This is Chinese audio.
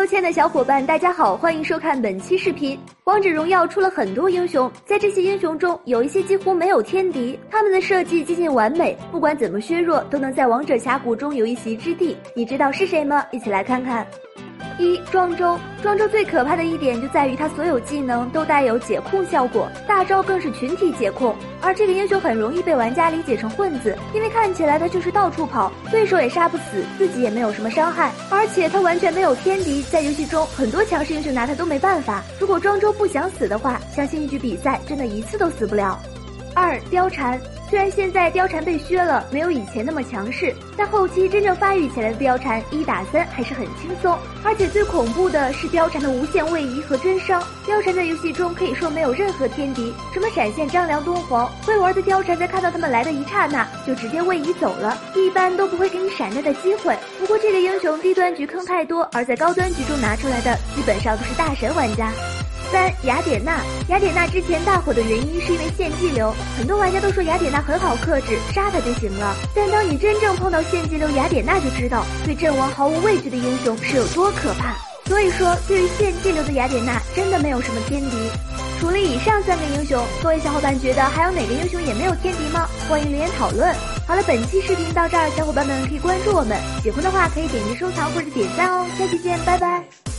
Hello，亲爱的小伙伴，大家好，欢迎收看本期视频。王者荣耀出了很多英雄，在这些英雄中，有一些几乎没有天敌，他们的设计接近完美，不管怎么削弱，都能在王者峡谷中有一席之地。你知道是谁吗？一起来看看。一庄周，庄周最可怕的一点就在于他所有技能都带有解控效果，大招更是群体解控。而这个英雄很容易被玩家理解成混子，因为看起来他就是到处跑，对手也杀不死，自己也没有什么伤害，而且他完全没有天敌，在游戏中很多强势英雄拿他都没办法。如果庄周不想死的话，相信一局比赛真的一次都死不了。二貂蝉。虽然现在貂蝉被削了，没有以前那么强势，但后期真正发育起来的貂蝉一打三还是很轻松。而且最恐怖的是貂蝉的无限位移和真伤。貂蝉在游戏中可以说没有任何天敌，什么闪现张良、敦煌，会玩的貂蝉在看到他们来的一刹那就直接位移走了，一般都不会给你闪电的机会。不过这个英雄低端局坑太多，而在高端局中拿出来的基本上都是大神玩家。三雅典娜，雅典娜之前大火的原因是因为献祭流，很多玩家都说雅典娜很好克制，杀她就行了。但当你真正碰到献祭流雅典娜，就知道对阵亡毫无畏惧的英雄是有多可怕。所以说，对于献祭流的雅典娜，真的没有什么天敌。除了以上三个英雄，各位小伙伴觉得还有哪个英雄也没有天敌吗？欢迎留言讨论。好了，本期视频到这儿，小伙伴们可以关注我们，喜欢的话可以点击收藏或者点赞哦。下期见，拜拜。